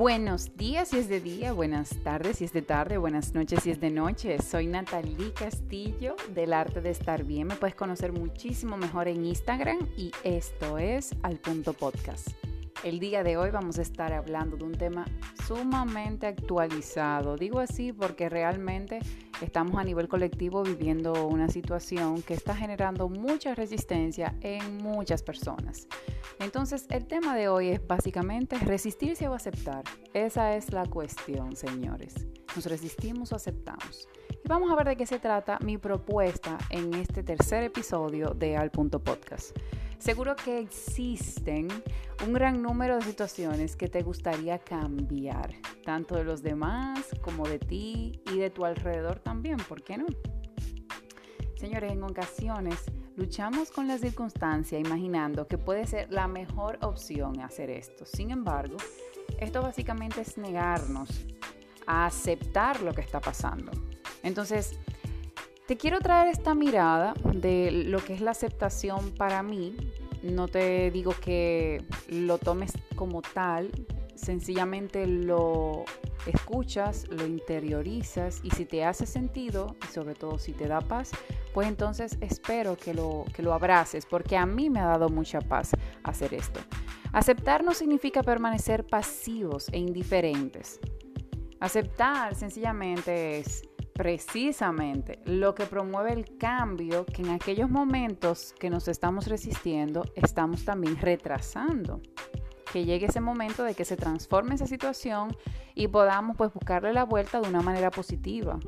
Buenos días si es de día, buenas tardes si es de tarde, buenas noches si es de noche. Soy Natalie Castillo del Arte de Estar Bien. Me puedes conocer muchísimo mejor en Instagram y esto es Al Punto Podcast. El día de hoy vamos a estar hablando de un tema sumamente actualizado. Digo así porque realmente estamos a nivel colectivo viviendo una situación que está generando mucha resistencia en muchas personas. Entonces, el tema de hoy es básicamente resistirse o aceptar. Esa es la cuestión, señores. ¿Nos resistimos o aceptamos? Y vamos a ver de qué se trata mi propuesta en este tercer episodio de Al Punto Podcast. Seguro que existen un gran número de situaciones que te gustaría cambiar, tanto de los demás como de ti y de tu alrededor también, ¿por qué no? Señores, en ocasiones luchamos con la circunstancia imaginando que puede ser la mejor opción hacer esto. Sin embargo, esto básicamente es negarnos a aceptar lo que está pasando. Entonces, te quiero traer esta mirada de lo que es la aceptación para mí. No te digo que lo tomes como tal, sencillamente lo escuchas, lo interiorizas y si te hace sentido y sobre todo si te da paz, pues entonces espero que lo, que lo abraces porque a mí me ha dado mucha paz hacer esto. Aceptar no significa permanecer pasivos e indiferentes. Aceptar sencillamente es precisamente lo que promueve el cambio que en aquellos momentos que nos estamos resistiendo estamos también retrasando. Que llegue ese momento de que se transforme esa situación y podamos pues buscarle la vuelta de una manera positiva.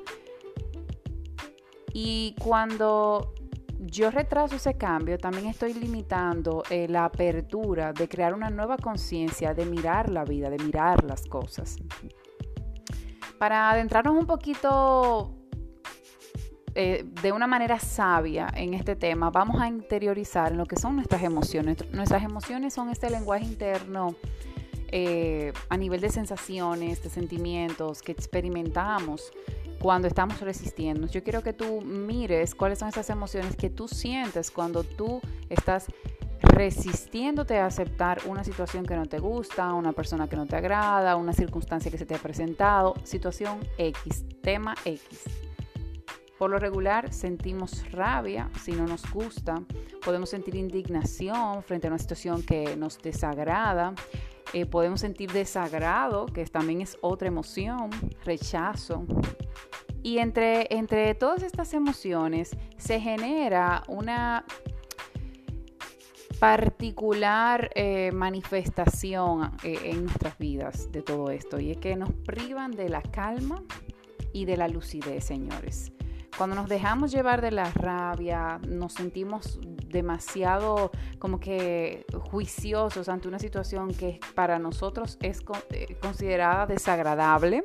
Y cuando yo retraso ese cambio, también estoy limitando eh, la apertura de crear una nueva conciencia, de mirar la vida, de mirar las cosas. Para adentrarnos un poquito eh, de una manera sabia en este tema, vamos a interiorizar en lo que son nuestras emociones. Nuestras emociones son este lenguaje interno eh, a nivel de sensaciones, de sentimientos que experimentamos cuando estamos resistiendo. Yo quiero que tú mires cuáles son esas emociones que tú sientes cuando tú estás resistiéndote a aceptar una situación que no te gusta, una persona que no te agrada, una circunstancia que se te ha presentado, situación X, tema X. Por lo regular sentimos rabia si no nos gusta, podemos sentir indignación frente a una situación que nos desagrada, eh, podemos sentir desagrado, que también es otra emoción, rechazo. Y entre, entre todas estas emociones se genera una particular eh, manifestación eh, en nuestras vidas de todo esto y es que nos privan de la calma y de la lucidez, señores. Cuando nos dejamos llevar de la rabia, nos sentimos demasiado como que juiciosos ante una situación que para nosotros es eh, considerada desagradable,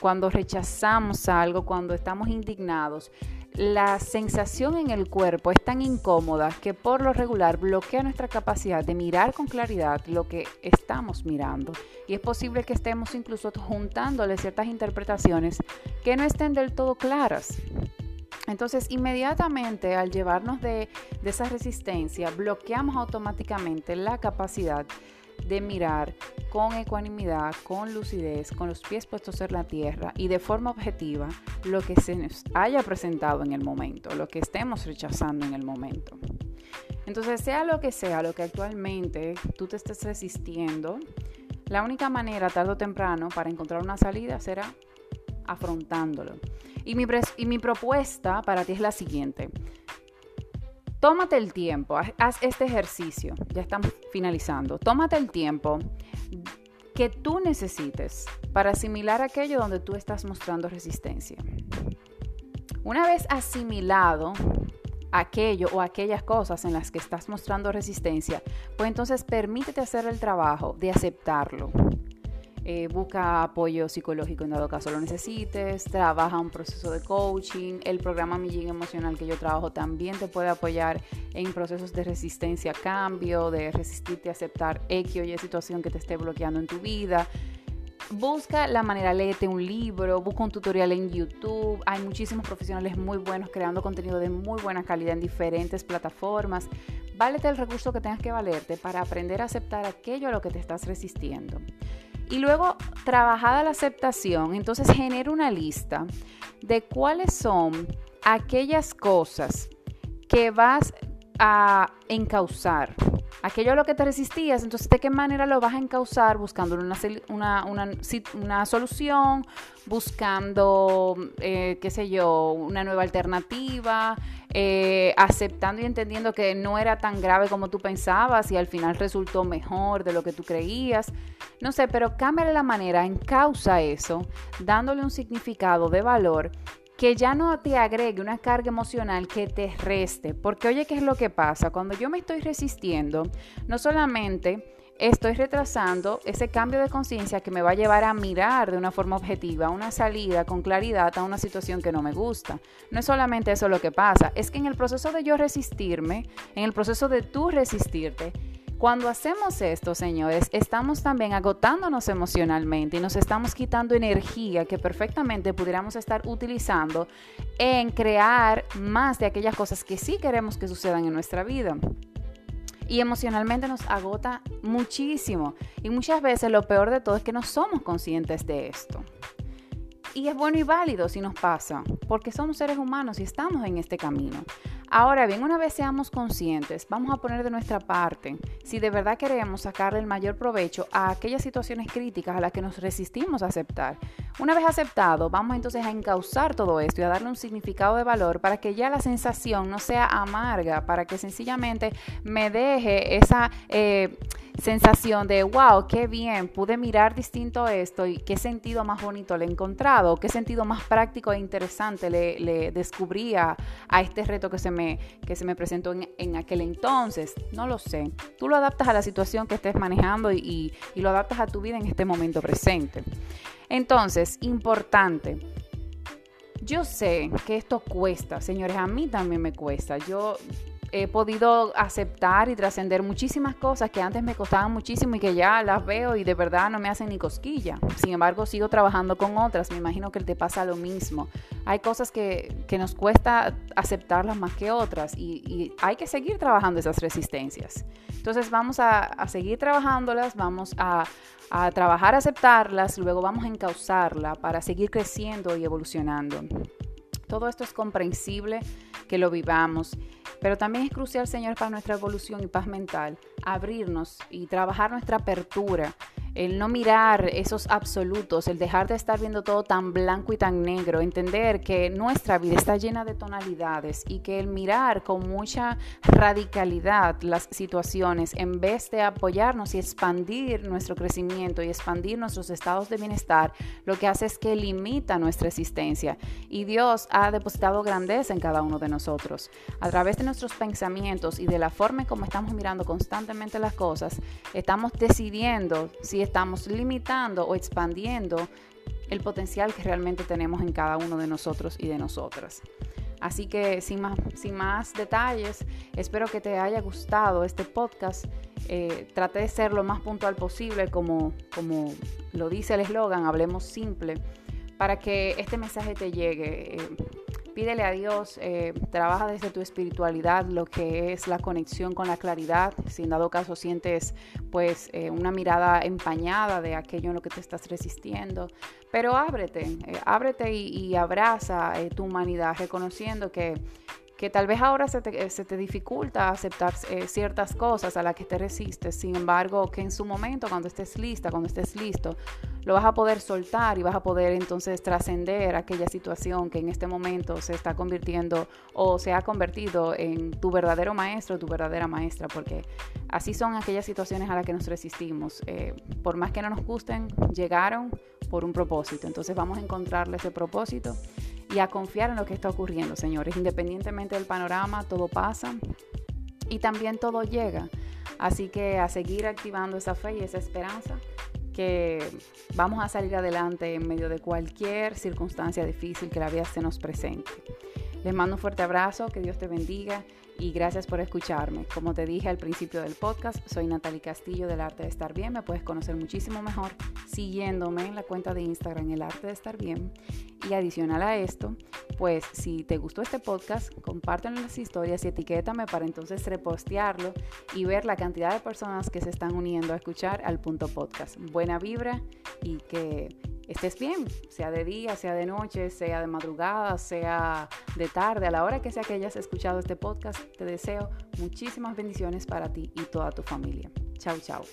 cuando rechazamos algo, cuando estamos indignados, la sensación en el cuerpo es tan incómoda que por lo regular bloquea nuestra capacidad de mirar con claridad lo que estamos mirando. Y es posible que estemos incluso juntándole ciertas interpretaciones que no estén del todo claras. Entonces, inmediatamente al llevarnos de, de esa resistencia, bloqueamos automáticamente la capacidad de mirar con ecuanimidad, con lucidez, con los pies puestos en la tierra y de forma objetiva lo que se nos haya presentado en el momento, lo que estemos rechazando en el momento. Entonces, sea lo que sea, lo que actualmente tú te estés resistiendo, la única manera, tarde o temprano, para encontrar una salida será afrontándolo. Y mi, y mi propuesta para ti es la siguiente. Tómate el tiempo, haz este ejercicio, ya estamos finalizando. Tómate el tiempo que tú necesites para asimilar aquello donde tú estás mostrando resistencia. Una vez asimilado aquello o aquellas cosas en las que estás mostrando resistencia, pues entonces permítete hacer el trabajo de aceptarlo, eh, busca apoyo psicológico en dado caso lo necesites, trabaja un proceso de coaching, el programa Millín Emocional que yo trabajo también te puede apoyar en procesos de resistencia a cambio, de resistirte a aceptar X o Y situación que te esté bloqueando en tu vida. Busca la manera, léete un libro, busca un tutorial en YouTube. Hay muchísimos profesionales muy buenos creando contenido de muy buena calidad en diferentes plataformas. Válete el recurso que tengas que valerte para aprender a aceptar aquello a lo que te estás resistiendo. Y luego, trabajada la aceptación, entonces genera una lista de cuáles son aquellas cosas que vas a encauzar. Aquello a lo que te resistías, entonces de qué manera lo vas a encauzar buscando una, una, solución, buscando, eh, qué sé yo, una nueva alternativa, eh, aceptando y entendiendo que no era tan grave como tú pensabas y al final resultó mejor de lo que tú creías. No sé, pero cámbiale la manera, encausa eso, dándole un significado de valor que ya no te agregue una carga emocional que te reste. Porque oye, ¿qué es lo que pasa? Cuando yo me estoy resistiendo, no solamente estoy retrasando ese cambio de conciencia que me va a llevar a mirar de una forma objetiva una salida con claridad a una situación que no me gusta. No es solamente eso lo que pasa, es que en el proceso de yo resistirme, en el proceso de tú resistirte, cuando hacemos esto, señores, estamos también agotándonos emocionalmente y nos estamos quitando energía que perfectamente pudiéramos estar utilizando en crear más de aquellas cosas que sí queremos que sucedan en nuestra vida y emocionalmente nos agota muchísimo. Y muchas veces lo peor de todo es que no somos conscientes de esto. Y es bueno y válido si nos pasa, porque somos seres humanos y estamos en este camino. Ahora bien, una vez seamos conscientes, vamos a poner de nuestra parte si de verdad queremos sacarle el mayor provecho a aquellas situaciones críticas a las que nos resistimos a aceptar. Una vez aceptado, vamos entonces a encauzar todo esto y a darle un significado de valor para que ya la sensación no sea amarga, para que sencillamente me deje esa... Eh, sensación de, wow, qué bien, pude mirar distinto esto y qué sentido más bonito le he encontrado, qué sentido más práctico e interesante le, le descubrí a, este reto que se me, que se me presentó en, aquel entonces. No lo sé. Tú lo adaptas a la situación que estés manejando y, y lo adaptas a tu vida en este momento presente. Entonces, importante. Yo sé que esto cuesta, señores, a mí también me cuesta. Yo he podido aceptar y trascender muchísimas cosas que antes me costaban muchísimo y que ya las veo y de verdad no me hacen ni cosquilla. Sin embargo, sigo trabajando con otras. Me imagino que te pasa lo mismo. Hay cosas que, nos cuesta aceptarlas más que otras y, hay que seguir trabajando esas resistencias. Entonces vamos a, seguir trabajándolas, vamos a, a trabajar a aceptarlas, luego vamos a encauzarla para seguir creciendo y evolucionando. Todo esto es comprensible que lo vivamos pero también es crucial, Señor, para nuestra evolución y paz mental, abrirnos y trabajar nuestra apertura el no mirar esos absolutos, el dejar de estar viendo todo tan blanco y tan negro, entender que nuestra vida está llena de tonalidades y que el mirar con mucha radicalidad las situaciones en vez de apoyarnos y expandir nuestro crecimiento y expandir nuestros estados de bienestar, lo que hace es que limita nuestra existencia. Y Dios ha depositado grandeza en cada uno de nosotros. A través de nuestros pensamientos y de la forma en cómo estamos mirando constantemente las cosas, estamos decidiendo si estamos limitando o expandiendo el potencial que realmente tenemos en cada uno de nosotros y de nosotras. Así que sin más, sin más detalles, espero que te haya gustado este podcast. Eh, traté de ser lo más puntual posible, como, como lo dice el eslogan, hablemos simple, para que este mensaje te llegue. Eh, pídele a Dios, eh, trabaja desde tu espiritualidad lo que es la conexión con la claridad. Si dado caso sientes pues eh, una mirada empañada de aquello en lo que te estás resistiendo, pero ábrete, eh, ábrete y abraza tu humanidad, reconociendo que que tal vez ahora se te, te dificulta aceptar eh, ciertas cosas a las que te resistes, sin embargo, que en su momento, cuando estés lista, cuando estés listo, lo vas a poder soltar y vas a poder entonces trascender aquella situación que en este momento se está convirtiendo o se ha convertido en tu verdadero maestro, tu verdadera maestra, porque así son aquellas situaciones a las que nos resistimos. Eh, por más que no nos gusten, llegaron por un propósito. Entonces vamos a encontrarle ese propósito y a confiar en lo que está ocurriendo, señores. Independientemente del panorama, todo pasa y también todo llega. Así que a seguir activando esa fe y esa esperanza que vamos a salir adelante en medio de cualquier circunstancia difícil que la vida se nos presente. Les mando un fuerte abrazo, que Dios te bendiga y gracias por escucharme. Como te dije al principio del podcast, soy Natalie Castillo del Arte de Estar Bien. Me puedes conocer muchísimo mejor siguiéndome en la cuenta de Instagram El Arte de Estar Bien. Y adicional a esto, pues si te gustó este podcast, compártelo en las historias y etiquétame para entonces repostearlo y ver la cantidad de personas que se están uniendo a escuchar al punto podcast. Buena vibra y que estés bien, sea de día, sea de noche, sea de madrugada, sea de tarde, a la hora que sea que hayas escuchado este podcast, te deseo muchísimas bendiciones para ti y toda tu familia. Chao, chao.